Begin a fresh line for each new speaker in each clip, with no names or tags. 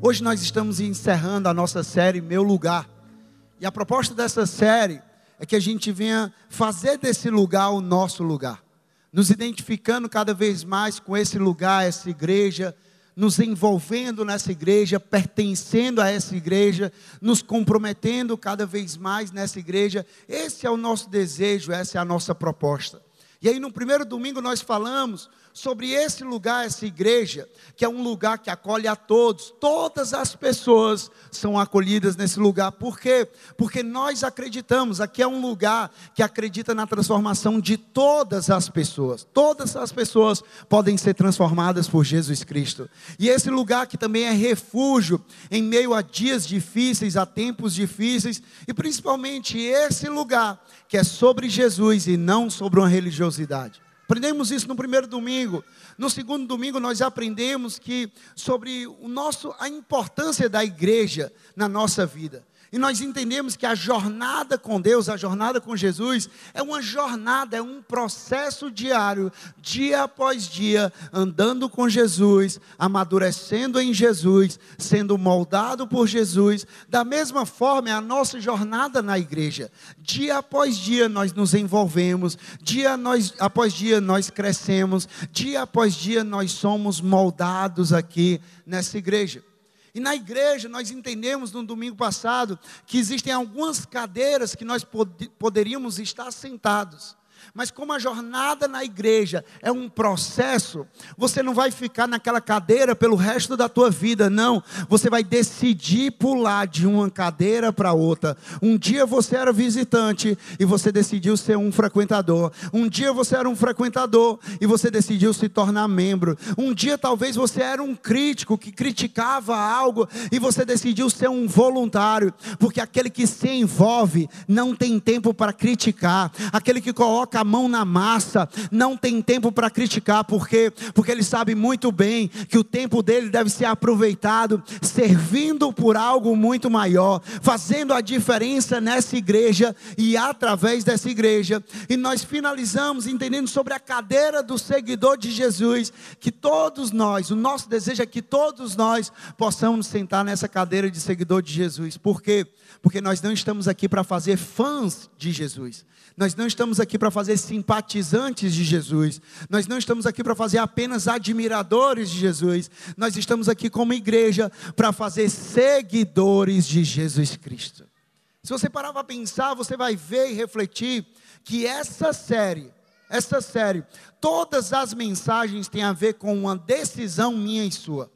Hoje nós estamos encerrando a nossa série Meu Lugar. E a proposta dessa série é que a gente venha fazer desse lugar o nosso lugar, nos identificando cada vez mais com esse lugar, essa igreja, nos envolvendo nessa igreja, pertencendo a essa igreja, nos comprometendo cada vez mais nessa igreja. Esse é o nosso desejo, essa é a nossa proposta. E aí, no primeiro domingo, nós falamos sobre esse lugar, essa igreja, que é um lugar que acolhe a todos, todas as pessoas são acolhidas nesse lugar. Por quê? Porque nós acreditamos, aqui é um lugar que acredita na transformação de todas as pessoas. Todas as pessoas podem ser transformadas por Jesus Cristo. E esse lugar que também é refúgio em meio a dias difíceis, a tempos difíceis, e principalmente esse lugar que é sobre Jesus e não sobre uma religiosidade. Aprendemos isso no primeiro domingo. No segundo domingo nós aprendemos que sobre o nosso a importância da igreja na nossa vida. E nós entendemos que a jornada com Deus, a jornada com Jesus, é uma jornada, é um processo diário, dia após dia, andando com Jesus, amadurecendo em Jesus, sendo moldado por Jesus. Da mesma forma, é a nossa jornada na igreja. Dia após dia nós nos envolvemos, dia nós, após dia nós crescemos, dia após dia nós somos moldados aqui nessa igreja. E na igreja nós entendemos no domingo passado que existem algumas cadeiras que nós pod poderíamos estar sentados. Mas como a jornada na igreja é um processo, você não vai ficar naquela cadeira pelo resto da tua vida, não. Você vai decidir pular de uma cadeira para outra. Um dia você era visitante e você decidiu ser um frequentador. Um dia você era um frequentador e você decidiu se tornar membro. Um dia talvez você era um crítico que criticava algo e você decidiu ser um voluntário, porque aquele que se envolve não tem tempo para criticar. Aquele que coloca a mão na massa, não tem tempo para criticar, porque porque ele sabe muito bem que o tempo dele deve ser aproveitado servindo por algo muito maior, fazendo a diferença nessa igreja e através dessa igreja. E nós finalizamos entendendo sobre a cadeira do seguidor de Jesus, que todos nós, o nosso desejo é que todos nós possamos sentar nessa cadeira de seguidor de Jesus. Por quê? Nós não estamos aqui para fazer fãs de Jesus. Nós não estamos aqui para fazer simpatizantes de Jesus. Nós não estamos aqui para fazer apenas admiradores de Jesus. Nós estamos aqui como igreja para fazer seguidores de Jesus Cristo. Se você parar para pensar, você vai ver e refletir que essa série, essa série, todas as mensagens têm a ver com uma decisão minha e sua.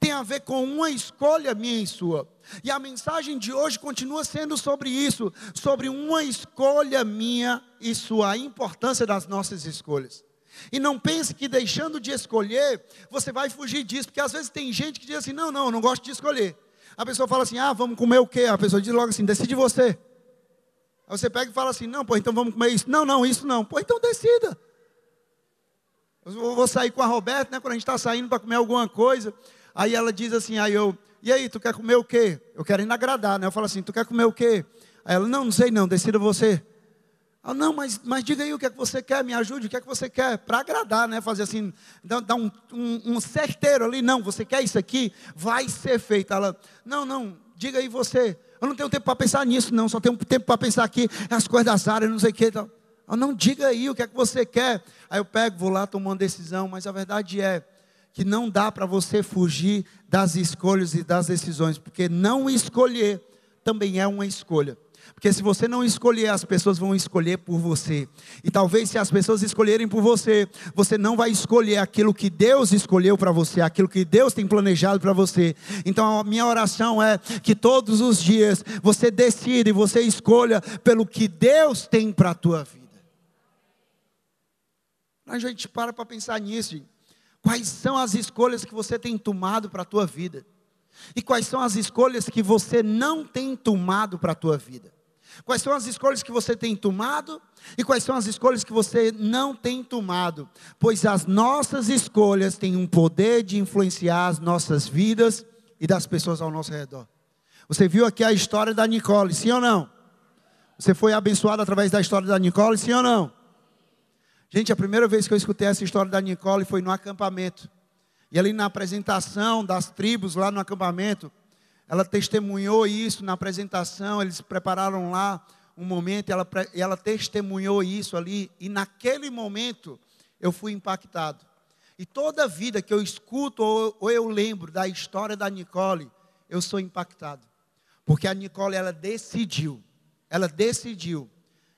Tem a ver com uma escolha minha e sua. E a mensagem de hoje continua sendo sobre isso, sobre uma escolha minha e sua, a importância das nossas escolhas. E não pense que deixando de escolher, você vai fugir disso, porque às vezes tem gente que diz assim: não, não, não gosto de escolher. A pessoa fala assim: ah, vamos comer o quê? A pessoa diz logo assim: decide você. Aí você pega e fala assim: não, pô, então vamos comer isso. Não, não, isso não. Pô, então decida. Eu vou sair com a Roberta, né, quando a gente está saindo para comer alguma coisa. Aí ela diz assim: aí eu, e aí, tu quer comer o quê? Eu quero ir agradar, né? Eu falo assim, tu quer comer o quê? Aí ela, não, não sei não, decida você. Ah, não, mas, mas diga aí o que é que você quer, me ajude, o que é que você quer, para agradar, né? Fazer assim, dar, um, um, um, certeiro ali, não, você quer isso aqui, vai ser feito. Ela, não, não, diga aí você. Eu não tenho tempo para pensar nisso, não, só tenho tempo para pensar aqui, as coisas das áreas, não sei o que. Ah, não, diga aí o que é que você quer. Aí eu pego, vou lá, tomo uma decisão, mas a verdade é, que não dá para você fugir das escolhas e das decisões, porque não escolher também é uma escolha. Porque se você não escolher, as pessoas vão escolher por você. E talvez se as pessoas escolherem por você, você não vai escolher aquilo que Deus escolheu para você, aquilo que Deus tem planejado para você. Então a minha oração é que todos os dias você decida e você escolha pelo que Deus tem para a tua vida. A gente para para pensar nisso. Gente. Quais são as escolhas que você tem tomado para a tua vida? E quais são as escolhas que você não tem tomado para a tua vida? Quais são as escolhas que você tem tomado e quais são as escolhas que você não tem tomado? Pois as nossas escolhas têm um poder de influenciar as nossas vidas e das pessoas ao nosso redor. Você viu aqui a história da Nicole, sim ou não? Você foi abençoado através da história da Nicole, sim ou não? Gente, a primeira vez que eu escutei essa história da Nicole foi no acampamento. E ali na apresentação das tribos, lá no acampamento, ela testemunhou isso na apresentação, eles prepararam lá um momento, ela, ela testemunhou isso ali, e naquele momento eu fui impactado. E toda vida que eu escuto ou, ou eu lembro da história da Nicole, eu sou impactado. Porque a Nicole, ela decidiu, ela decidiu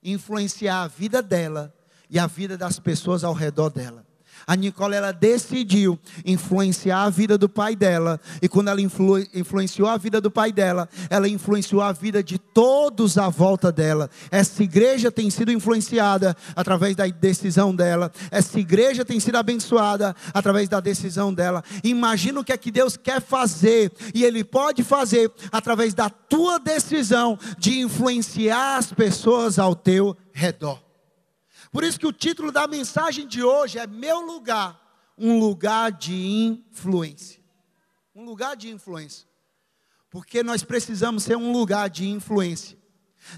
influenciar a vida dela e a vida das pessoas ao redor dela. A Nicole ela decidiu influenciar a vida do pai dela, e quando ela influ, influenciou a vida do pai dela, ela influenciou a vida de todos à volta dela. Essa igreja tem sido influenciada através da decisão dela. Essa igreja tem sido abençoada através da decisão dela. Imagina o que é que Deus quer fazer, e Ele pode fazer através da tua decisão de influenciar as pessoas ao teu redor. Por isso que o título da mensagem de hoje é Meu lugar, um lugar de influência. Um lugar de influência. Porque nós precisamos ser um lugar de influência.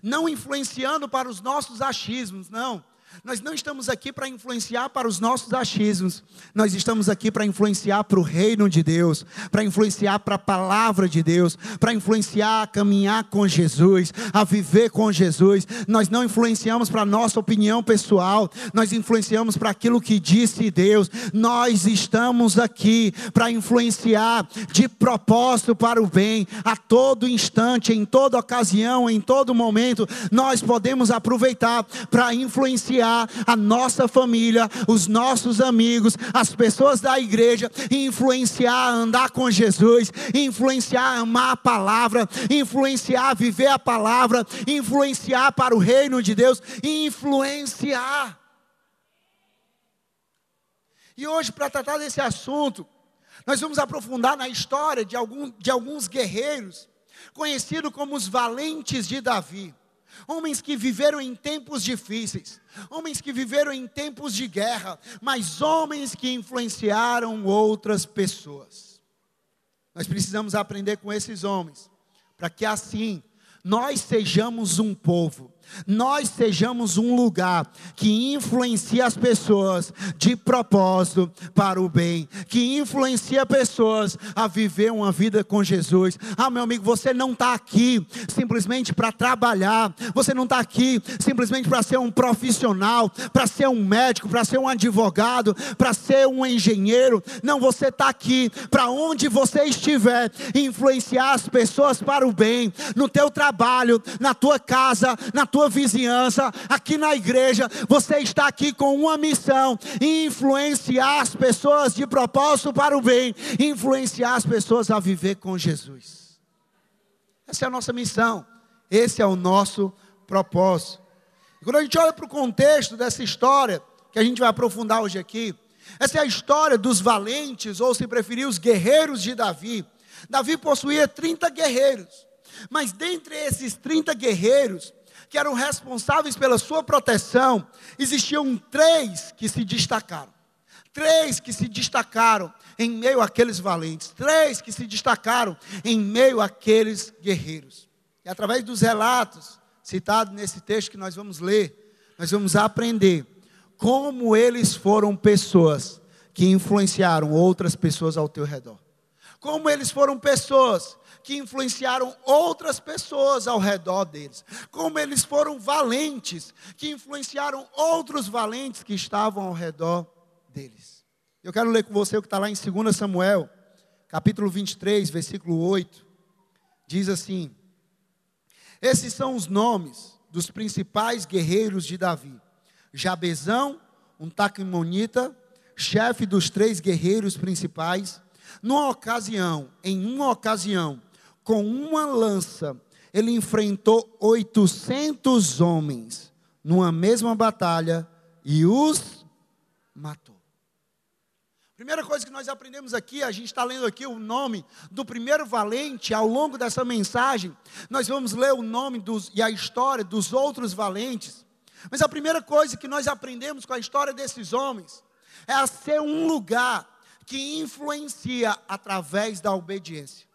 Não influenciando para os nossos achismos, não nós não estamos aqui para influenciar para os nossos achismos, nós estamos aqui para influenciar para o reino de Deus, para influenciar para a palavra de Deus, para influenciar a caminhar com Jesus, a viver com Jesus. Nós não influenciamos para a nossa opinião pessoal, nós influenciamos para aquilo que disse Deus. Nós estamos aqui para influenciar de propósito para o bem, a todo instante, em toda ocasião, em todo momento. Nós podemos aproveitar para influenciar influenciar a nossa família, os nossos amigos, as pessoas da igreja, influenciar a andar com Jesus, influenciar a amar a palavra, influenciar a viver a palavra, influenciar para o reino de Deus, influenciar. E hoje, para tratar desse assunto, nós vamos aprofundar na história de, algum, de alguns guerreiros, conhecidos como os valentes de Davi homens que viveram em tempos difíceis, homens que viveram em tempos de guerra, mas homens que influenciaram outras pessoas. Nós precisamos aprender com esses homens, para que assim nós sejamos um povo nós sejamos um lugar que influencia as pessoas de propósito para o bem, que influencia pessoas a viver uma vida com Jesus. Ah, meu amigo, você não está aqui simplesmente para trabalhar, você não está aqui simplesmente para ser um profissional, para ser um médico, para ser um advogado, para ser um engenheiro. Não, você está aqui para onde você estiver, influenciar as pessoas para o bem, no teu trabalho, na tua casa, na tua vizinhança, aqui na igreja, você está aqui com uma missão: influenciar as pessoas de propósito para o bem, influenciar as pessoas a viver com Jesus. Essa é a nossa missão, esse é o nosso propósito. Quando a gente olha para o contexto dessa história, que a gente vai aprofundar hoje aqui, essa é a história dos valentes, ou se preferir, os guerreiros de Davi. Davi possuía 30 guerreiros, mas dentre esses 30 guerreiros, que eram responsáveis pela sua proteção, existiam três que se destacaram. Três que se destacaram em meio àqueles valentes, três que se destacaram em meio àqueles guerreiros. E através dos relatos citados nesse texto que nós vamos ler, nós vamos aprender como eles foram pessoas que influenciaram outras pessoas ao teu redor. Como eles foram pessoas que influenciaram outras pessoas ao redor deles. Como eles foram valentes, que influenciaram outros valentes que estavam ao redor deles. Eu quero ler com você o que está lá em 2 Samuel, capítulo 23, versículo 8. Diz assim: Esses são os nomes dos principais guerreiros de Davi: Jabezão, um taquimonita, chefe dos três guerreiros principais. Numa ocasião, em uma ocasião, com uma lança, ele enfrentou 800 homens numa mesma batalha e os matou. Primeira coisa que nós aprendemos aqui, a gente está lendo aqui o nome do primeiro valente, ao longo dessa mensagem, nós vamos ler o nome dos, e a história dos outros valentes. Mas a primeira coisa que nós aprendemos com a história desses homens é a ser um lugar que influencia através da obediência.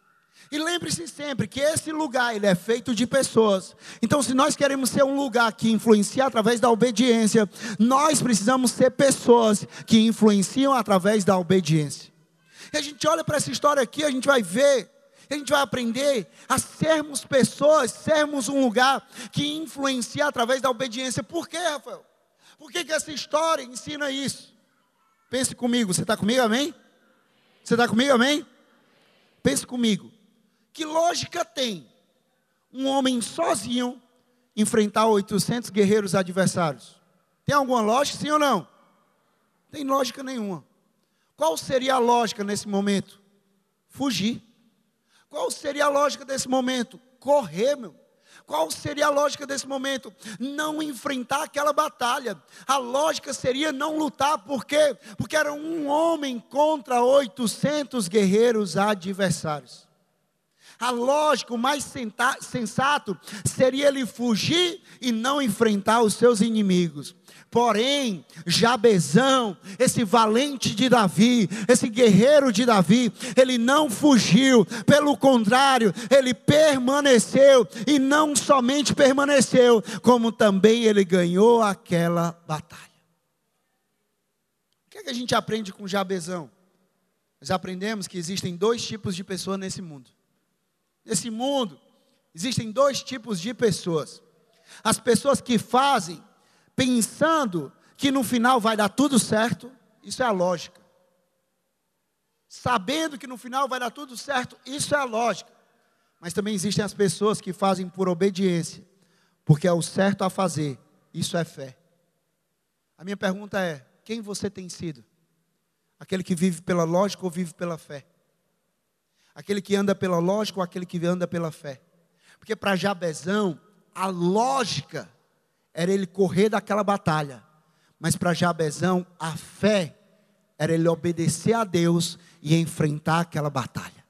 E lembre-se sempre que esse lugar ele é feito de pessoas. Então, se nós queremos ser um lugar que influencia através da obediência, nós precisamos ser pessoas que influenciam através da obediência. E a gente olha para essa história aqui, a gente vai ver, a gente vai aprender a sermos pessoas, sermos um lugar que influencia através da obediência. Por quê, Rafael? Por que, que essa história ensina isso? Pense comigo, você está comigo, amém? Você está comigo, amém? Pense comigo. Que lógica tem um homem sozinho enfrentar 800 guerreiros adversários? Tem alguma lógica, sim ou não? Tem lógica nenhuma. Qual seria a lógica nesse momento? Fugir. Qual seria a lógica desse momento? Correr, meu. Qual seria a lógica desse momento? Não enfrentar aquela batalha. A lógica seria não lutar, por quê? Porque era um homem contra 800 guerreiros adversários. A lógica, o mais sensato, seria ele fugir e não enfrentar os seus inimigos. Porém, Jabezão, esse valente de Davi, esse guerreiro de Davi, ele não fugiu, pelo contrário, ele permaneceu, e não somente permaneceu, como também ele ganhou aquela batalha. O que, é que a gente aprende com Jabezão? Nós aprendemos que existem dois tipos de pessoas nesse mundo. Nesse mundo, existem dois tipos de pessoas: as pessoas que fazem pensando que no final vai dar tudo certo, isso é a lógica. Sabendo que no final vai dar tudo certo, isso é a lógica. Mas também existem as pessoas que fazem por obediência, porque é o certo a fazer, isso é fé. A minha pergunta é: quem você tem sido? Aquele que vive pela lógica ou vive pela fé? Aquele que anda pela lógica ou aquele que anda pela fé? Porque para Jabezão, a lógica era ele correr daquela batalha. Mas para Jabezão, a fé era ele obedecer a Deus e enfrentar aquela batalha.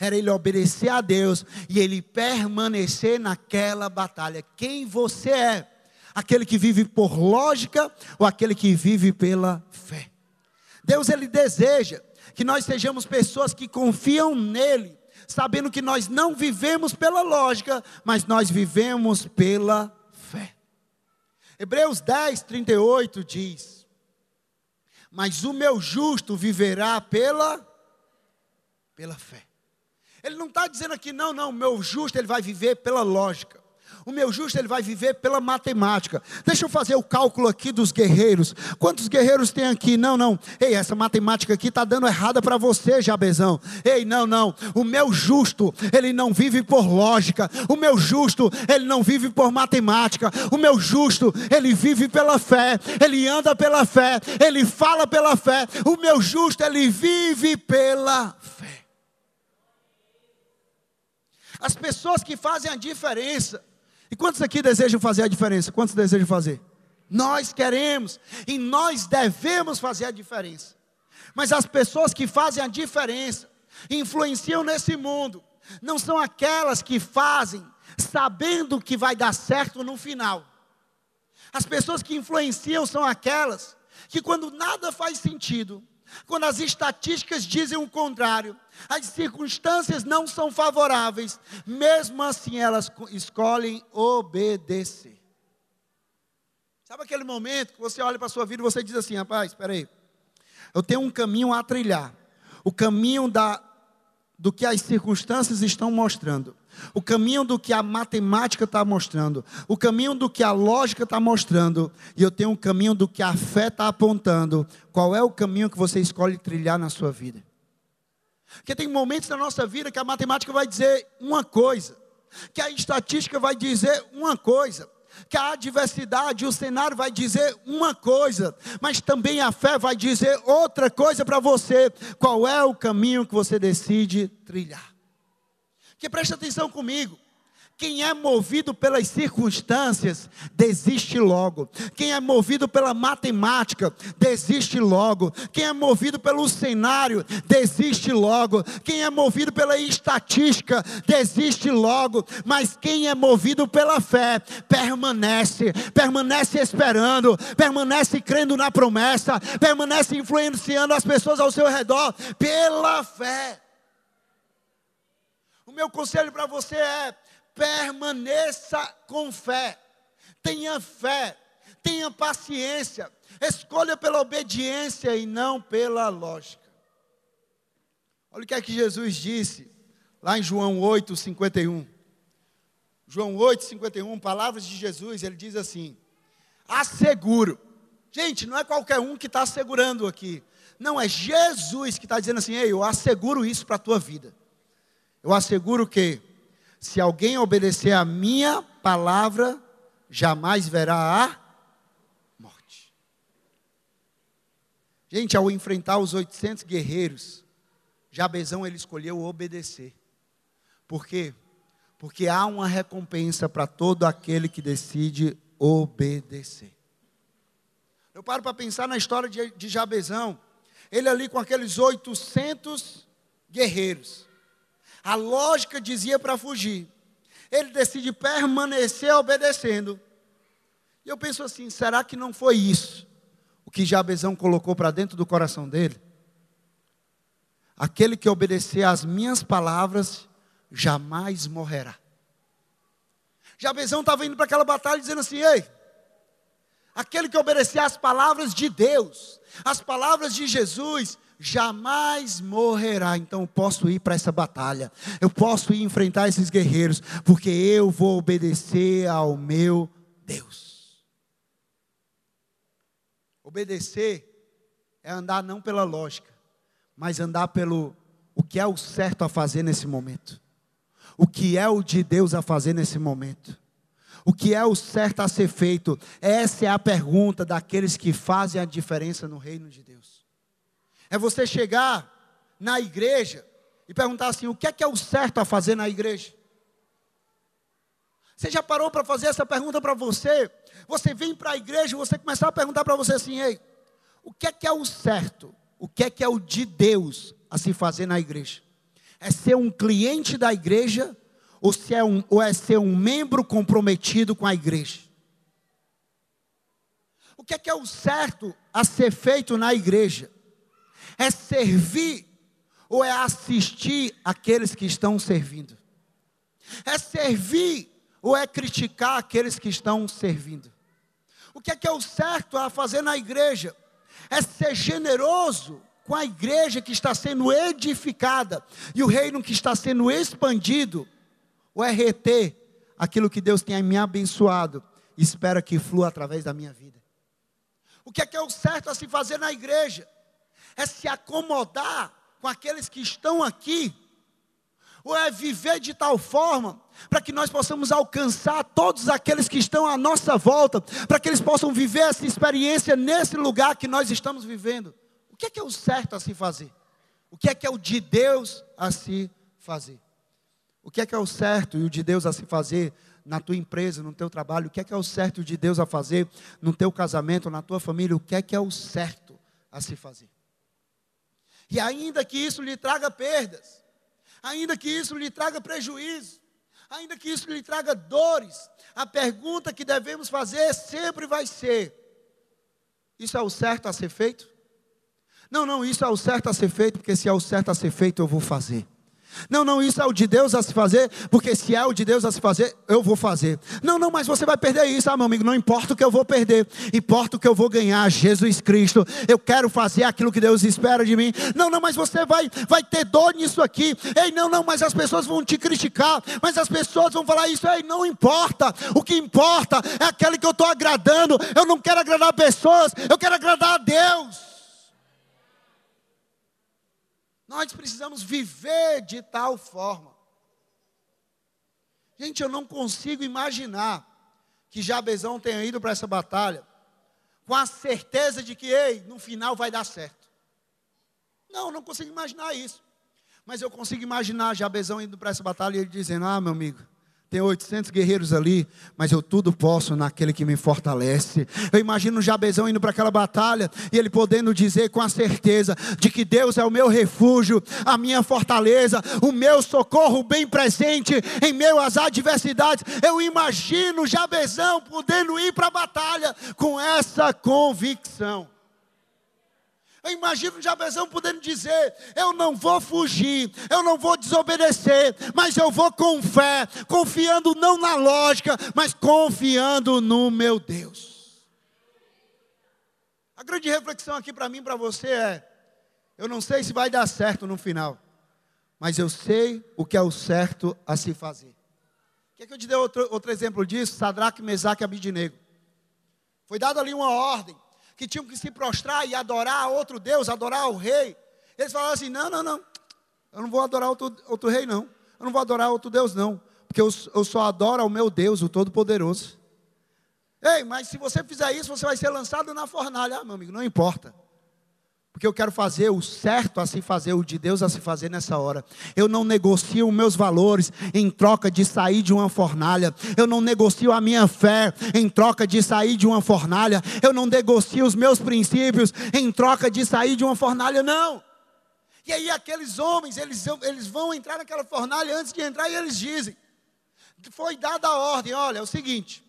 Era ele obedecer a Deus e ele permanecer naquela batalha. Quem você é? Aquele que vive por lógica ou aquele que vive pela fé? Deus ele deseja que nós sejamos pessoas que confiam nele, sabendo que nós não vivemos pela lógica, mas nós vivemos pela Hebreus 10, 38 diz: Mas o meu justo viverá pela, pela fé. Ele não está dizendo aqui, não, não, o meu justo ele vai viver pela lógica. O meu justo ele vai viver pela matemática. Deixa eu fazer o cálculo aqui dos guerreiros. Quantos guerreiros tem aqui? Não, não. Ei, essa matemática aqui está dando errada para você, Jabezão. Ei, não, não. O meu justo, ele não vive por lógica. O meu justo, ele não vive por matemática. O meu justo, ele vive pela fé. Ele anda pela fé. Ele fala pela fé. O meu justo, ele vive pela fé. As pessoas que fazem a diferença e quantos aqui desejam fazer a diferença? Quantos desejam fazer? Nós queremos e nós devemos fazer a diferença. Mas as pessoas que fazem a diferença, influenciam nesse mundo, não são aquelas que fazem sabendo que vai dar certo no final. As pessoas que influenciam são aquelas que, quando nada faz sentido, quando as estatísticas dizem o contrário, as circunstâncias não são favoráveis, mesmo assim elas escolhem obedecer. Sabe aquele momento que você olha para a sua vida e você diz assim: rapaz, espera aí, eu tenho um caminho a trilhar, o caminho da, do que as circunstâncias estão mostrando. O caminho do que a matemática está mostrando, o caminho do que a lógica está mostrando, e eu tenho um caminho do que a fé está apontando. Qual é o caminho que você escolhe trilhar na sua vida? Porque tem momentos na nossa vida que a matemática vai dizer uma coisa, que a estatística vai dizer uma coisa, que a adversidade, o cenário vai dizer uma coisa, mas também a fé vai dizer outra coisa para você. Qual é o caminho que você decide trilhar? Que preste atenção comigo. Quem é movido pelas circunstâncias, desiste logo. Quem é movido pela matemática, desiste logo. Quem é movido pelo cenário, desiste logo. Quem é movido pela estatística, desiste logo. Mas quem é movido pela fé, permanece, permanece esperando, permanece crendo na promessa, permanece influenciando as pessoas ao seu redor pela fé meu conselho para você é: permaneça com fé, tenha fé, tenha paciência, escolha pela obediência e não pela lógica. Olha o que é que Jesus disse lá em João 8, 51. João 8, 51, palavras de Jesus, ele diz assim: asseguro. Gente, não é qualquer um que está assegurando aqui. Não, é Jesus que está dizendo assim: Ei, eu asseguro isso para a tua vida. Eu asseguro que, se alguém obedecer a minha palavra, jamais verá a morte. Gente, ao enfrentar os 800 guerreiros, Jabezão ele escolheu obedecer. Por quê? Porque há uma recompensa para todo aquele que decide obedecer. Eu paro para pensar na história de, de Jabezão. Ele ali com aqueles 800 guerreiros. A lógica dizia para fugir. Ele decide permanecer obedecendo. E eu penso assim: será que não foi isso o que Jabezão colocou para dentro do coração dele? Aquele que obedecer às minhas palavras jamais morrerá. Jabezão estava indo para aquela batalha dizendo assim: ei, aquele que obedecer às palavras de Deus, às palavras de Jesus, jamais morrerá. Então eu posso ir para essa batalha, eu posso ir enfrentar esses guerreiros, porque eu vou obedecer ao meu Deus. Obedecer é andar não pela lógica, mas andar pelo o que é o certo a fazer nesse momento. O que é o de Deus a fazer nesse momento? O que é o certo a ser feito? Essa é a pergunta daqueles que fazem a diferença no reino de Deus. É você chegar na igreja e perguntar assim: o que é que é o certo a fazer na igreja? Você já parou para fazer essa pergunta para você? Você vem para a igreja e você começar a perguntar para você assim: ei, o que é que é o certo? O que é que é o de Deus a se fazer na igreja? é ser um cliente da igreja ou, se é, um, ou é ser um membro comprometido com a igreja? O que é que é o certo a ser feito na igreja? É servir ou é assistir aqueles que estão servindo? É servir ou é criticar aqueles que estão servindo? O que é que é o certo a fazer na igreja? É ser generoso com a igreja que está sendo edificada e o reino que está sendo expandido, ou é reter aquilo que Deus tem me abençoado e espera que flua através da minha vida? O que é que é o certo a se fazer na igreja? É se acomodar com aqueles que estão aqui, ou é viver de tal forma para que nós possamos alcançar todos aqueles que estão à nossa volta, para que eles possam viver essa experiência nesse lugar que nós estamos vivendo. O que é que é o certo a se fazer? O que é que é o de Deus a se fazer? O que é que é o certo e o de Deus a se fazer na tua empresa, no teu trabalho? O que é que é o certo de Deus a fazer no teu casamento, na tua família? O que é que é o certo a se fazer? E ainda que isso lhe traga perdas, ainda que isso lhe traga prejuízo, ainda que isso lhe traga dores, a pergunta que devemos fazer sempre vai ser: isso é o certo a ser feito? Não, não, isso é o certo a ser feito, porque se é o certo a ser feito, eu vou fazer. Não, não, isso é o de Deus a se fazer, porque se é o de Deus a se fazer, eu vou fazer. Não, não, mas você vai perder isso, ah, meu amigo, não importa o que eu vou perder, importa o que eu vou ganhar, Jesus Cristo. Eu quero fazer aquilo que Deus espera de mim. Não, não, mas você vai, vai ter dor nisso aqui. Ei, não, não, mas as pessoas vão te criticar, mas as pessoas vão falar isso. Ei, não importa. O que importa é aquele que eu estou agradando. Eu não quero agradar pessoas, eu quero agradar a Deus. Nós precisamos viver de tal forma. Gente, eu não consigo imaginar que Jabezão tenha ido para essa batalha com a certeza de que, ei, no final vai dar certo. Não, não consigo imaginar isso. Mas eu consigo imaginar Jabezão indo para essa batalha e ele dizendo: Ah, meu amigo, tem 800 guerreiros ali, mas eu tudo posso naquele que me fortalece. Eu imagino Jabezão indo para aquela batalha e ele podendo dizer com a certeza de que Deus é o meu refúgio, a minha fortaleza, o meu socorro bem presente em meio às adversidades. Eu imagino Jabezão podendo ir para a batalha com essa convicção. Eu imagino Jabezão podendo dizer: Eu não vou fugir, eu não vou desobedecer, mas eu vou com fé, confiando não na lógica, mas confiando no meu Deus. A grande reflexão aqui para mim para você é: Eu não sei se vai dar certo no final, mas eu sei o que é o certo a se fazer. Quer que eu te dê outro, outro exemplo disso? Sadraque, Mesaque e Abidinego. Foi dada ali uma ordem que tinham que se prostrar e adorar a outro Deus, adorar o rei. Eles falaram assim: não, não, não, eu não vou adorar outro, outro rei, não. Eu não vou adorar outro Deus, não. Porque eu, eu só adoro ao meu Deus, o Todo-Poderoso. Ei, mas se você fizer isso, você vai ser lançado na fornalha. Ah, meu amigo, não importa. Porque eu quero fazer o certo a se fazer, o de Deus a se fazer nessa hora. Eu não negocio meus valores em troca de sair de uma fornalha. Eu não negocio a minha fé em troca de sair de uma fornalha. Eu não negocio os meus princípios em troca de sair de uma fornalha, não. E aí aqueles homens, eles, eles vão entrar naquela fornalha antes de entrar e eles dizem: foi dada a ordem, olha, é o seguinte,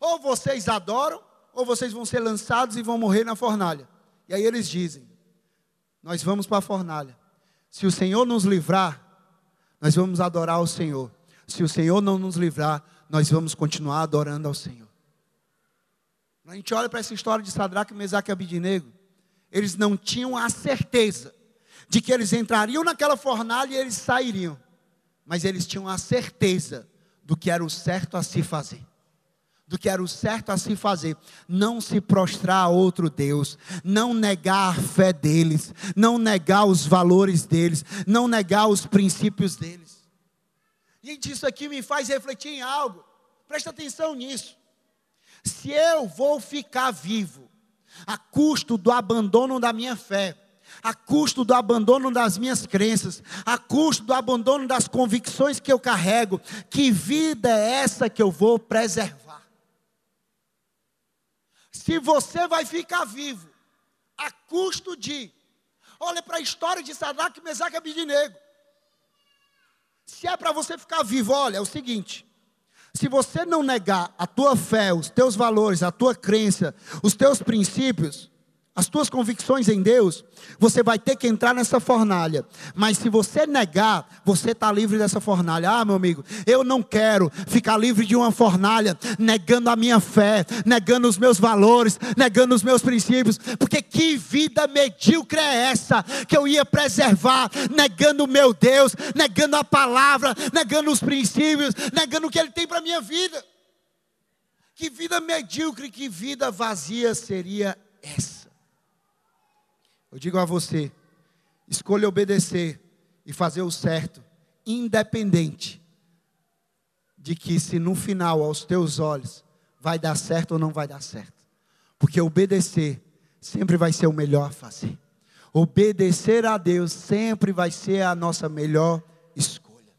ou vocês adoram, ou vocês vão ser lançados e vão morrer na fornalha. E aí eles dizem: nós vamos para a fornalha. Se o Senhor nos livrar, nós vamos adorar o Senhor. Se o Senhor não nos livrar, nós vamos continuar adorando ao Senhor. A gente olha para essa história de Sadraque, Mesaque e Abidinego, eles não tinham a certeza de que eles entrariam naquela fornalha e eles sairiam, mas eles tinham a certeza do que era o certo a se fazer do que era o certo a se fazer, não se prostrar a outro Deus, não negar a fé deles, não negar os valores deles, não negar os princípios deles. Gente, isso aqui me faz refletir em algo, presta atenção nisso. Se eu vou ficar vivo, a custo do abandono da minha fé, a custo do abandono das minhas crenças, a custo do abandono das convicções que eu carrego, que vida é essa que eu vou preservar? Se você vai ficar vivo a custo de. Olha para a história de Sadraque, Mesaque e Abidinego. Se é para você ficar vivo, olha, é o seguinte: se você não negar a tua fé, os teus valores, a tua crença, os teus princípios, as tuas convicções em Deus, você vai ter que entrar nessa fornalha. Mas se você negar, você está livre dessa fornalha. Ah, meu amigo, eu não quero ficar livre de uma fornalha, negando a minha fé, negando os meus valores, negando os meus princípios. Porque que vida medíocre é essa que eu ia preservar, negando o meu Deus, negando a palavra, negando os princípios, negando o que Ele tem para a minha vida. Que vida medíocre, que vida vazia seria essa? Eu digo a você: escolha obedecer e fazer o certo, independente de que se no final, aos teus olhos, vai dar certo ou não vai dar certo. Porque obedecer sempre vai ser o melhor a fazer. Obedecer a Deus sempre vai ser a nossa melhor escolha.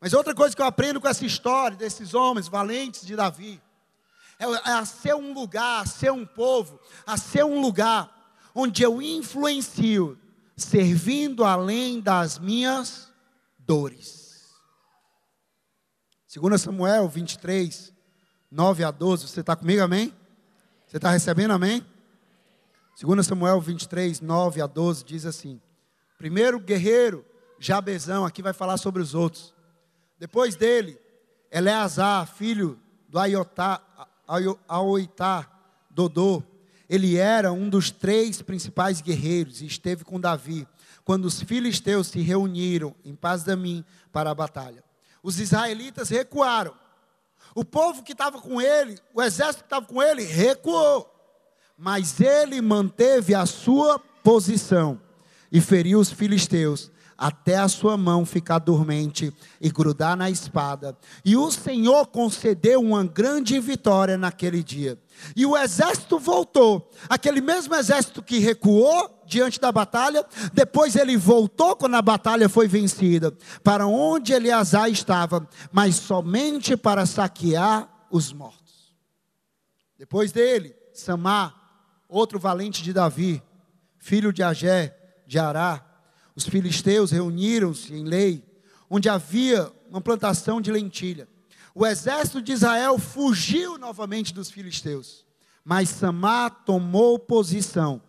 Mas outra coisa que eu aprendo com essa história desses homens valentes de Davi é, a ser um lugar, a ser um povo, a ser um lugar onde eu influencio, servindo além das minhas dores. 2 Samuel 23, 9 a 12, você está comigo, amém? Você está recebendo, amém? 2 Samuel 23, 9 a 12 diz assim: Primeiro guerreiro, Jabezão, aqui vai falar sobre os outros. Depois dele, Eleazar, filho do Aiotá, Aoitá, Dodô, ele era um dos três principais guerreiros e esteve com Davi quando os filisteus se reuniram em paz da mim para a batalha. Os israelitas recuaram. O povo que estava com ele, o exército que estava com ele, recuou. Mas ele manteve a sua posição e feriu os filisteus até a sua mão ficar dormente e grudar na espada. E o Senhor concedeu uma grande vitória naquele dia. E o exército voltou, aquele mesmo exército que recuou diante da batalha, depois ele voltou quando a batalha foi vencida, para onde Eleazar estava, mas somente para saquear os mortos. Depois dele, Samar, outro valente de Davi, filho de Agé, de Ará, os filisteus reuniram-se em lei, onde havia uma plantação de lentilha. O exército de Israel fugiu novamente dos filisteus, mas Samá tomou posição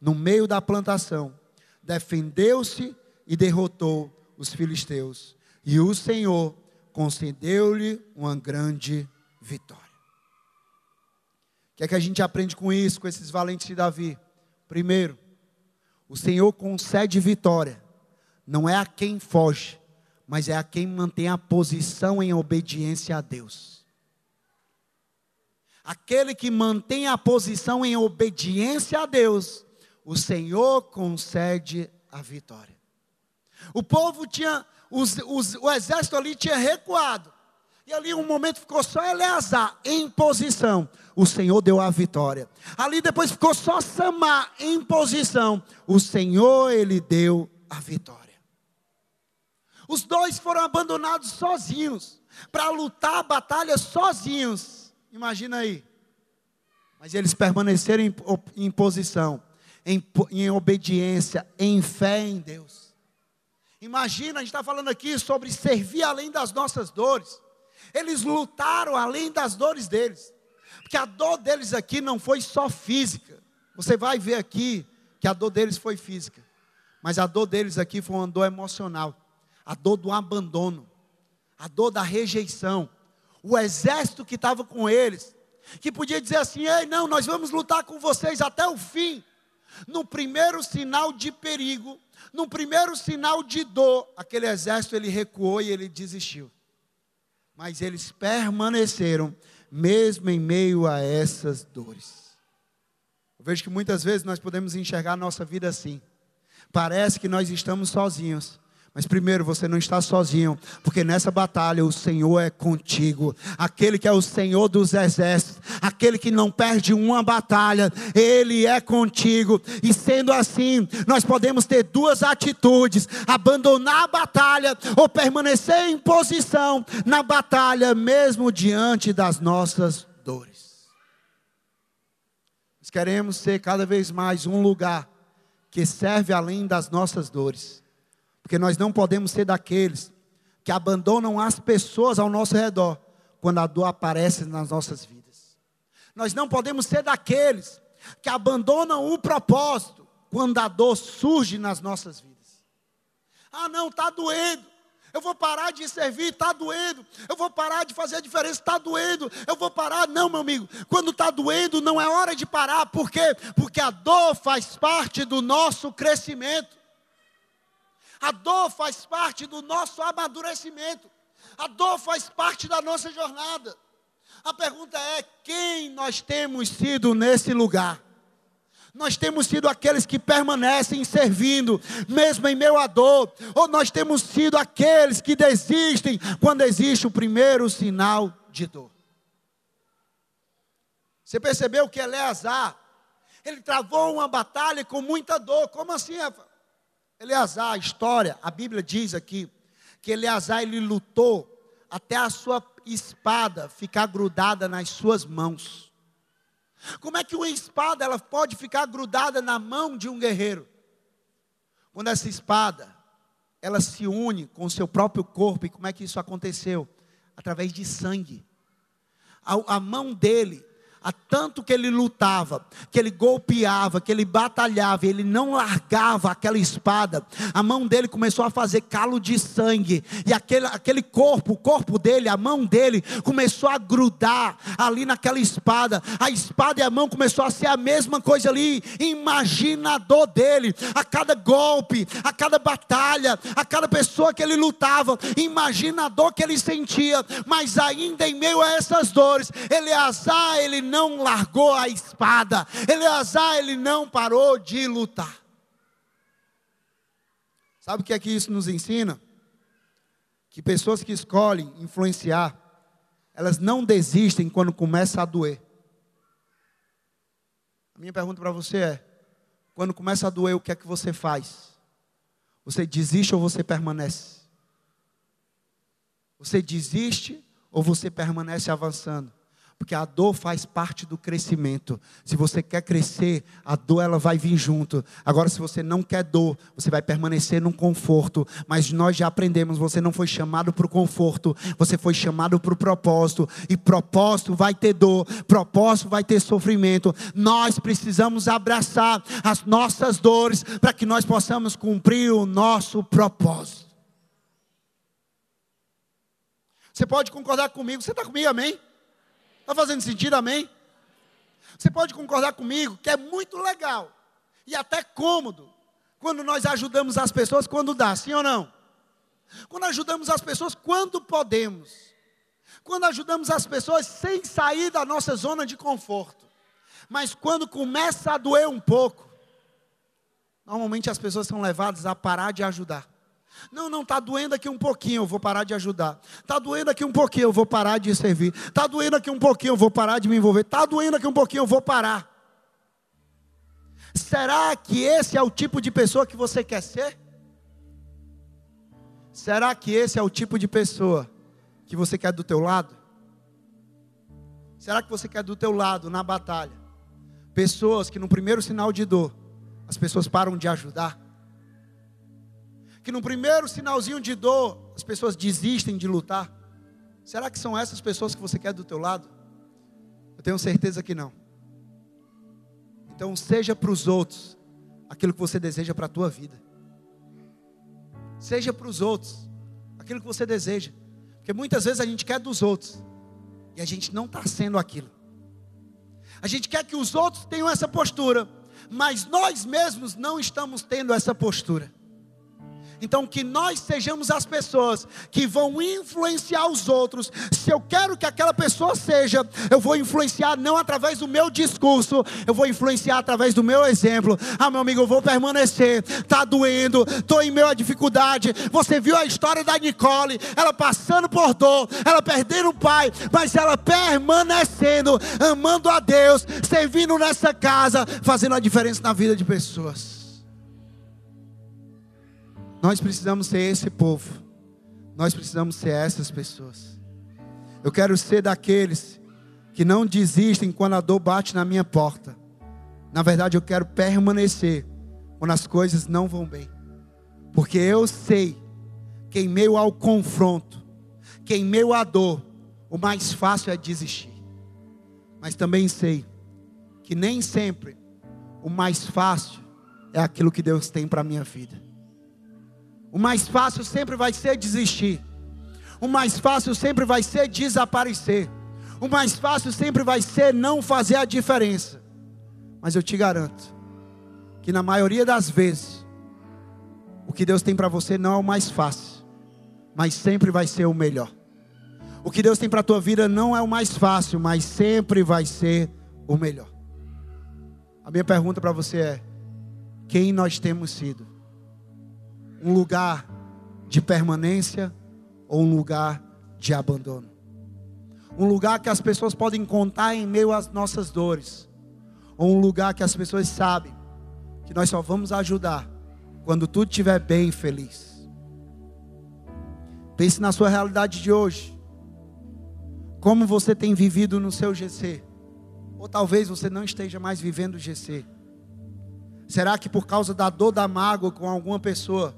no meio da plantação, defendeu-se e derrotou os filisteus. E o Senhor concedeu-lhe uma grande vitória. O que é que a gente aprende com isso, com esses valentes de Davi? Primeiro, o Senhor concede vitória, não é a quem foge, mas é a quem mantém a posição em obediência a Deus. Aquele que mantém a posição em obediência a Deus, o Senhor concede a vitória. O povo tinha, os, os, o exército ali tinha recuado. E ali um momento ficou só Eleazar em posição. O Senhor deu a vitória. Ali depois ficou só Samar em posição. O Senhor, ele deu a vitória. Os dois foram abandonados sozinhos. Para lutar a batalha sozinhos. Imagina aí. Mas eles permaneceram em, em posição, em, em obediência, em fé em Deus. Imagina, a gente está falando aqui sobre servir além das nossas dores. Eles lutaram além das dores deles. Porque a dor deles aqui não foi só física. Você vai ver aqui que a dor deles foi física. Mas a dor deles aqui foi uma dor emocional. A dor do abandono. A dor da rejeição. O exército que estava com eles. Que podia dizer assim: Ei, não, nós vamos lutar com vocês até o fim. No primeiro sinal de perigo, no primeiro sinal de dor, aquele exército ele recuou e ele desistiu. Mas eles permaneceram, mesmo em meio a essas dores. Eu vejo que muitas vezes nós podemos enxergar a nossa vida assim. Parece que nós estamos sozinhos, mas primeiro, você não está sozinho, porque nessa batalha o Senhor é contigo. Aquele que é o Senhor dos exércitos, aquele que não perde uma batalha, ele é contigo. E sendo assim, nós podemos ter duas atitudes: abandonar a batalha ou permanecer em posição na batalha, mesmo diante das nossas dores. Nós queremos ser cada vez mais um lugar que serve além das nossas dores porque nós não podemos ser daqueles que abandonam as pessoas ao nosso redor quando a dor aparece nas nossas vidas. Nós não podemos ser daqueles que abandonam o propósito quando a dor surge nas nossas vidas. Ah, não, está doendo. Eu vou parar de servir, está doendo. Eu vou parar de fazer a diferença, está doendo. Eu vou parar. Não, meu amigo. Quando está doendo, não é hora de parar. Por quê? Porque a dor faz parte do nosso crescimento. A dor faz parte do nosso amadurecimento. A dor faz parte da nossa jornada. A pergunta é: quem nós temos sido nesse lugar? Nós temos sido aqueles que permanecem servindo, mesmo em meio à dor, ou nós temos sido aqueles que desistem quando existe o primeiro sinal de dor. Você percebeu que Eleazar, ele travou uma batalha com muita dor. Como assim, Rafa? Eleazar, a história, a Bíblia diz aqui, que Eleazar ele lutou até a sua espada ficar grudada nas suas mãos. Como é que uma espada ela pode ficar grudada na mão de um guerreiro? Quando essa espada ela se une com o seu próprio corpo, e como é que isso aconteceu? Através de sangue. A, a mão dele Há tanto que ele lutava, que ele golpeava, que ele batalhava, ele não largava aquela espada. A mão dele começou a fazer calo de sangue, e aquele, aquele corpo, o corpo dele, a mão dele, começou a grudar ali naquela espada. A espada e a mão começou a ser a mesma coisa ali. Imagina a dor dele, a cada golpe, a cada batalha, a cada pessoa que ele lutava. Imagina a dor que ele sentia, mas ainda em meio a essas dores, Eleazar, ele não largou a espada. Eleazar, ele não parou de lutar. Sabe o que é que isso nos ensina? Que pessoas que escolhem influenciar, elas não desistem quando começa a doer. A minha pergunta para você é: quando começa a doer, o que é que você faz? Você desiste ou você permanece? Você desiste ou você permanece avançando? Porque a dor faz parte do crescimento. Se você quer crescer, a dor ela vai vir junto. Agora, se você não quer dor, você vai permanecer num conforto. Mas nós já aprendemos: você não foi chamado para o conforto, você foi chamado para o propósito. E propósito vai ter dor, propósito vai ter sofrimento. Nós precisamos abraçar as nossas dores para que nós possamos cumprir o nosso propósito. Você pode concordar comigo? Você está comigo, amém? Está fazendo sentido, amém? Você pode concordar comigo que é muito legal e até cômodo Quando nós ajudamos as pessoas, quando dá, sim ou não? Quando ajudamos as pessoas, quando podemos. Quando ajudamos as pessoas sem sair da nossa zona de conforto. Mas quando começa a doer um pouco, normalmente as pessoas são levadas a parar de ajudar. Não, não, está doendo aqui um pouquinho, eu vou parar de ajudar. Está doendo aqui um pouquinho, eu vou parar de servir. Está doendo aqui um pouquinho, eu vou parar de me envolver. Está doendo aqui um pouquinho, eu vou parar. Será que esse é o tipo de pessoa que você quer ser? Será que esse é o tipo de pessoa que você quer do teu lado? Será que você quer do teu lado na batalha? Pessoas que no primeiro sinal de dor, as pessoas param de ajudar. Que no primeiro sinalzinho de dor, as pessoas desistem de lutar. Será que são essas pessoas que você quer do teu lado? Eu tenho certeza que não. Então seja para os outros aquilo que você deseja para a tua vida. Seja para os outros aquilo que você deseja. Porque muitas vezes a gente quer dos outros e a gente não está sendo aquilo. A gente quer que os outros tenham essa postura, mas nós mesmos não estamos tendo essa postura. Então, que nós sejamos as pessoas que vão influenciar os outros. Se eu quero que aquela pessoa seja, eu vou influenciar não através do meu discurso, eu vou influenciar através do meu exemplo. Ah, meu amigo, eu vou permanecer. Tá doendo, tô em meio à dificuldade. Você viu a história da Nicole, ela passando por dor, ela perdendo o pai, mas ela permanecendo, amando a Deus, servindo nessa casa, fazendo a diferença na vida de pessoas. Nós precisamos ser esse povo. Nós precisamos ser essas pessoas. Eu quero ser daqueles que não desistem quando a dor bate na minha porta. Na verdade, eu quero permanecer quando as coisas não vão bem. Porque eu sei que em meio ao confronto, que em meio à dor, o mais fácil é desistir. Mas também sei que nem sempre o mais fácil é aquilo que Deus tem para a minha vida. O mais fácil sempre vai ser desistir. O mais fácil sempre vai ser desaparecer. O mais fácil sempre vai ser não fazer a diferença. Mas eu te garanto que na maioria das vezes o que Deus tem para você não é o mais fácil, mas sempre vai ser o melhor. O que Deus tem para a tua vida não é o mais fácil, mas sempre vai ser o melhor. A minha pergunta para você é: quem nós temos sido? Um lugar de permanência ou um lugar de abandono. Um lugar que as pessoas podem contar em meio às nossas dores, ou um lugar que as pessoas sabem que nós só vamos ajudar quando tudo estiver bem e feliz. Pense na sua realidade de hoje. Como você tem vivido no seu GC? Ou talvez você não esteja mais vivendo o GC. Será que por causa da dor da mágoa com alguma pessoa,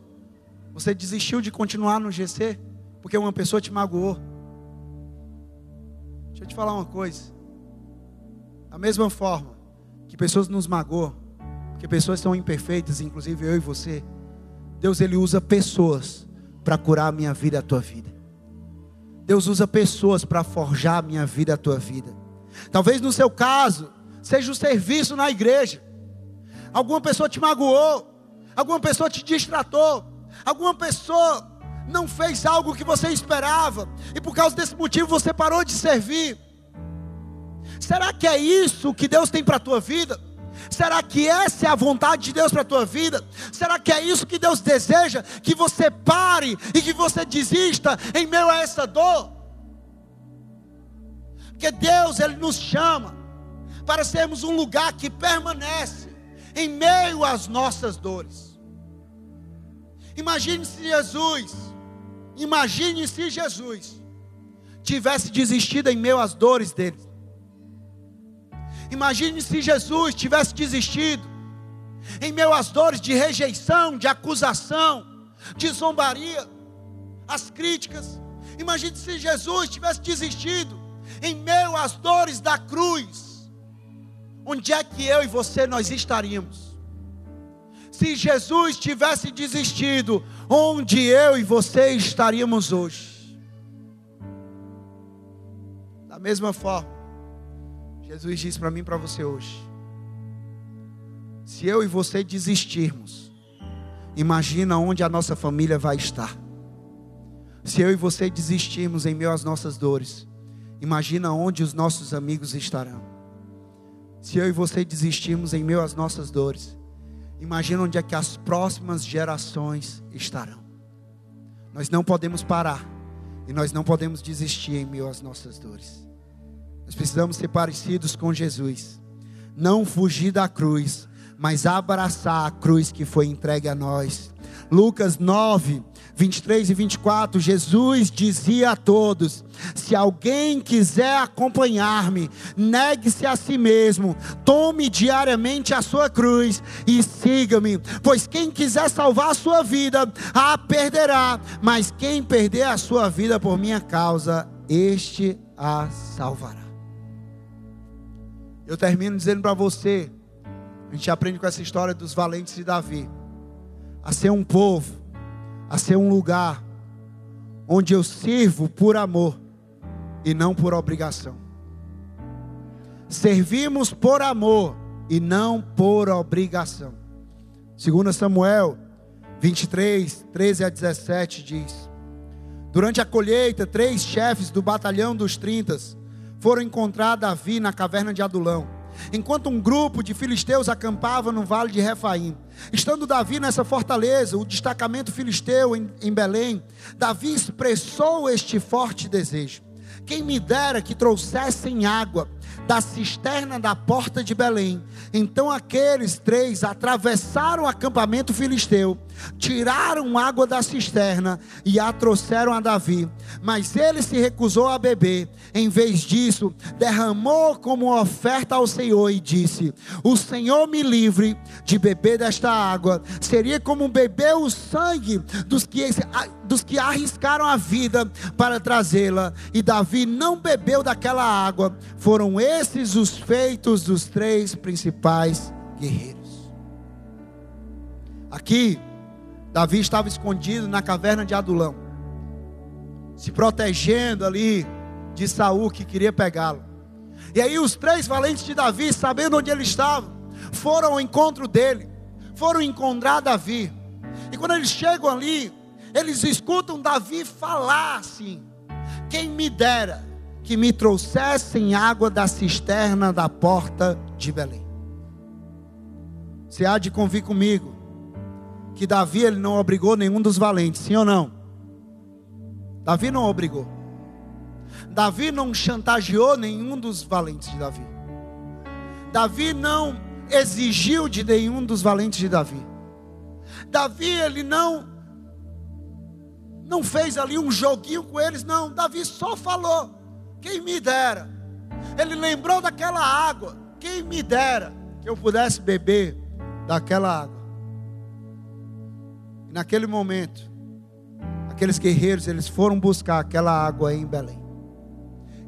você desistiu de continuar no GC porque uma pessoa te magoou. Deixa eu te falar uma coisa. Da mesma forma que pessoas nos magoam, porque pessoas são imperfeitas, inclusive eu e você, Deus ele usa pessoas para curar a minha vida e a tua vida. Deus usa pessoas para forjar a minha vida e a tua vida. Talvez no seu caso, seja o serviço na igreja. Alguma pessoa te magoou, alguma pessoa te distratou, Alguma pessoa não fez algo que você esperava e por causa desse motivo você parou de servir. Será que é isso que Deus tem para a tua vida? Será que essa é a vontade de Deus para a tua vida? Será que é isso que Deus deseja? Que você pare e que você desista em meio a essa dor? Porque Deus, Ele nos chama para sermos um lugar que permanece em meio às nossas dores. Imagine se Jesus, imagine se Jesus tivesse desistido em meio às dores dele. Imagine se Jesus tivesse desistido em meio às dores de rejeição, de acusação, de zombaria, as críticas. Imagine se Jesus tivesse desistido em meio às dores da cruz. Onde é que eu e você nós estaríamos? Se Jesus tivesse desistido, onde eu e você estaríamos hoje? Da mesma forma, Jesus disse para mim e para você hoje: se eu e você desistirmos, imagina onde a nossa família vai estar. Se eu e você desistirmos em meio às nossas dores, imagina onde os nossos amigos estarão. Se eu e você desistirmos em meio às nossas dores, imagina onde é que as próximas gerações estarão. Nós não podemos parar e nós não podemos desistir em meio às nossas dores. Nós precisamos ser parecidos com Jesus, não fugir da cruz, mas abraçar a cruz que foi entregue a nós. Lucas 9, 23 e 24, Jesus dizia a todos: Se alguém quiser acompanhar-me, negue-se a si mesmo, tome diariamente a sua cruz e siga-me. Pois quem quiser salvar a sua vida, a perderá, mas quem perder a sua vida por minha causa, este a salvará. Eu termino dizendo para você, a gente aprende com essa história dos valentes de Davi, a ser um povo a ser um lugar onde eu sirvo por amor e não por obrigação. Servimos por amor e não por obrigação. 2 Samuel 23, 13 a 17 diz: Durante a colheita, três chefes do batalhão dos trintas foram encontrar Davi na caverna de Adulão enquanto um grupo de filisteus acampava no vale de Refaim. Estando Davi nessa fortaleza, o destacamento filisteu em, em Belém, Davi expressou este forte desejo: quem me dera que trouxessem água da cisterna da porta de Belém. Então aqueles três atravessaram o acampamento filisteu, tiraram água da cisterna e a trouxeram a Davi. Mas ele se recusou a beber. Em vez disso, derramou como oferta ao Senhor e disse: O Senhor me livre de beber desta água. Seria como beber o sangue dos que, dos que arriscaram a vida para trazê-la. E Davi não bebeu daquela água. Foram esses os feitos dos três principais guerreiros. Aqui, Davi estava escondido na caverna de Adulão, se protegendo ali de Saul que queria pegá-lo. E aí os três valentes de Davi, sabendo onde ele estava, foram ao encontro dele, foram encontrar Davi. E quando eles chegam ali, eles escutam Davi falar assim: Quem me dera que me trouxessem água da cisterna da porta de Belém. Você há de convir comigo que Davi ele não obrigou nenhum dos valentes, sim ou não? Davi não obrigou. Davi não chantageou nenhum dos valentes de Davi. Davi não exigiu de nenhum dos valentes de Davi. Davi ele não não fez ali um joguinho com eles, não. Davi só falou. Quem me dera. Ele lembrou daquela água. Quem me dera que eu pudesse beber daquela água. Naquele momento, aqueles guerreiros, eles foram buscar aquela água em Belém.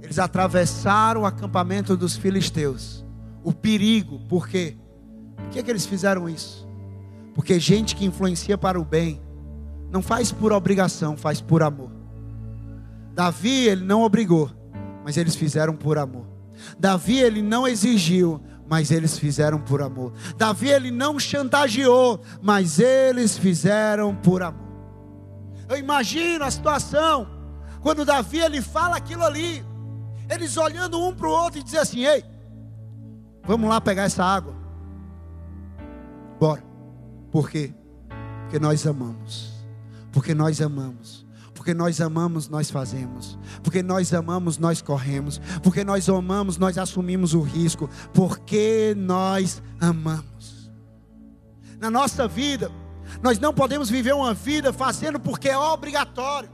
Eles atravessaram o acampamento dos filisteus. O perigo, por quê? Por que, que eles fizeram isso? Porque gente que influencia para o bem, não faz por obrigação, faz por amor. Davi, ele não obrigou, mas eles fizeram por amor. Davi ele não exigiu, mas eles fizeram por amor. Davi ele não chantageou, mas eles fizeram por amor. Eu imagino a situação quando Davi ele fala aquilo ali, eles olhando um para o outro e dizem assim: "Ei, vamos lá pegar essa água". Bora. Por quê? Porque nós amamos. Porque nós amamos. Porque nós amamos, nós fazemos. Porque nós amamos, nós corremos. Porque nós amamos, nós assumimos o risco. Porque nós amamos. Na nossa vida, nós não podemos viver uma vida fazendo porque é obrigatório.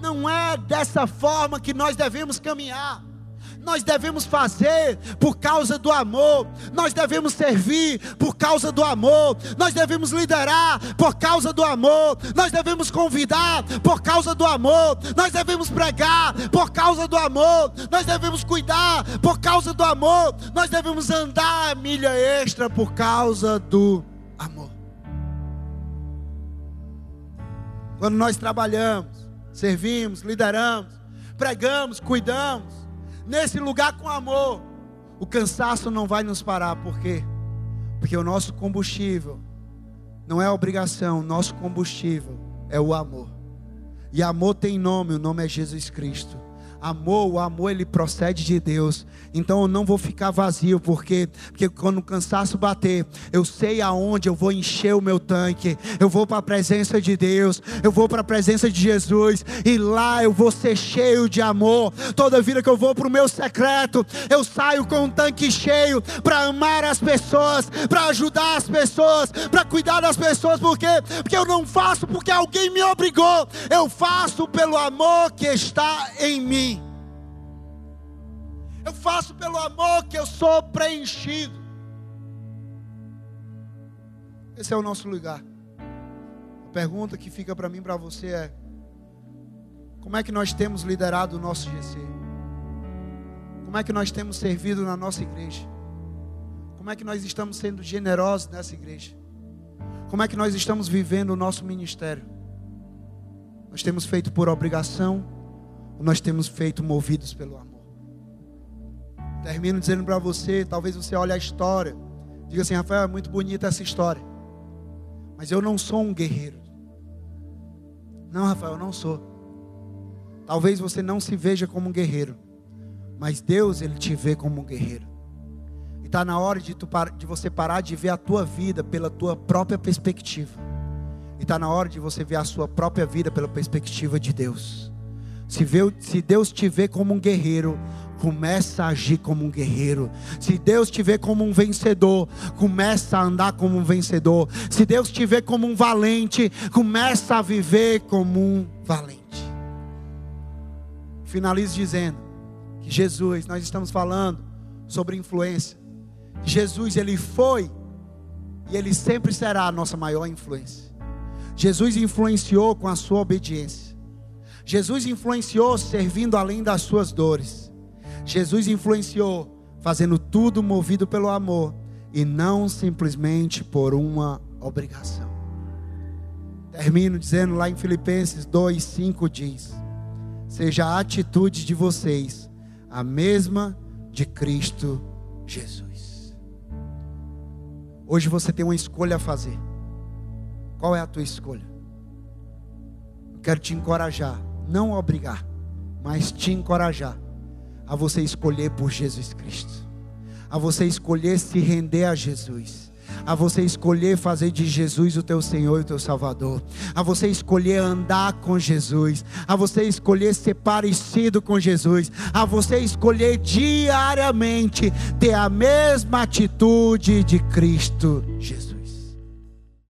Não é dessa forma que nós devemos caminhar nós devemos fazer por causa do amor, nós devemos servir por causa do amor, nós devemos liderar por causa do amor, nós devemos convidar por causa do amor, nós devemos pregar por causa do amor, nós devemos cuidar por causa do amor, nós devemos andar a milha extra por causa do amor. Quando nós trabalhamos, servimos, lideramos, pregamos, cuidamos, nesse lugar com amor, o cansaço não vai nos parar. Por quê? Porque o nosso combustível não é obrigação, nosso combustível é o amor. E amor tem nome, o nome é Jesus Cristo. Amor, o amor ele procede de Deus. Então eu não vou ficar vazio, porque, porque quando o cansaço bater, eu sei aonde eu vou encher o meu tanque. Eu vou para a presença de Deus, eu vou para a presença de Jesus, e lá eu vou ser cheio de amor. Toda vida que eu vou para o meu secreto, eu saio com um tanque cheio para amar as pessoas, para ajudar as pessoas, para cuidar das pessoas, porque porque eu não faço porque alguém me obrigou. Eu faço pelo amor que está em mim. Eu faço pelo amor que eu sou preenchido. Esse é o nosso lugar. A pergunta que fica para mim, para você é: como é que nós temos liderado o nosso GC? Como é que nós temos servido na nossa igreja? Como é que nós estamos sendo generosos nessa igreja? Como é que nós estamos vivendo o nosso ministério? Nós temos feito por obrigação ou nós temos feito movidos pelo amor? Termino dizendo para você, talvez você olhe a história, diga assim, Rafael, é muito bonita essa história. Mas eu não sou um guerreiro. Não, Rafael, eu não sou. Talvez você não se veja como um guerreiro, mas Deus ele te vê como um guerreiro. E está na hora de, tu, de você parar de ver a tua vida pela tua própria perspectiva. E está na hora de você ver a sua própria vida pela perspectiva de Deus. Se, vê, se Deus te vê como um guerreiro, começa a agir como um guerreiro. Se Deus te vê como um vencedor, começa a andar como um vencedor. Se Deus te vê como um valente, começa a viver como um valente. Finalizo dizendo que Jesus, nós estamos falando sobre influência. Jesus, ele foi e ele sempre será a nossa maior influência. Jesus influenciou com a sua obediência. Jesus influenciou servindo além das suas dores. Jesus influenciou, fazendo tudo movido pelo amor e não simplesmente por uma obrigação. Termino dizendo lá em Filipenses 2:5 diz: Seja a atitude de vocês a mesma de Cristo Jesus. Hoje você tem uma escolha a fazer. Qual é a tua escolha? Eu quero te encorajar, não obrigar, mas te encorajar a você escolher por Jesus Cristo, a você escolher se render a Jesus, a você escolher fazer de Jesus o teu Senhor e o teu Salvador, a você escolher andar com Jesus, a você escolher ser parecido com Jesus, a você escolher diariamente ter a mesma atitude de Cristo Jesus.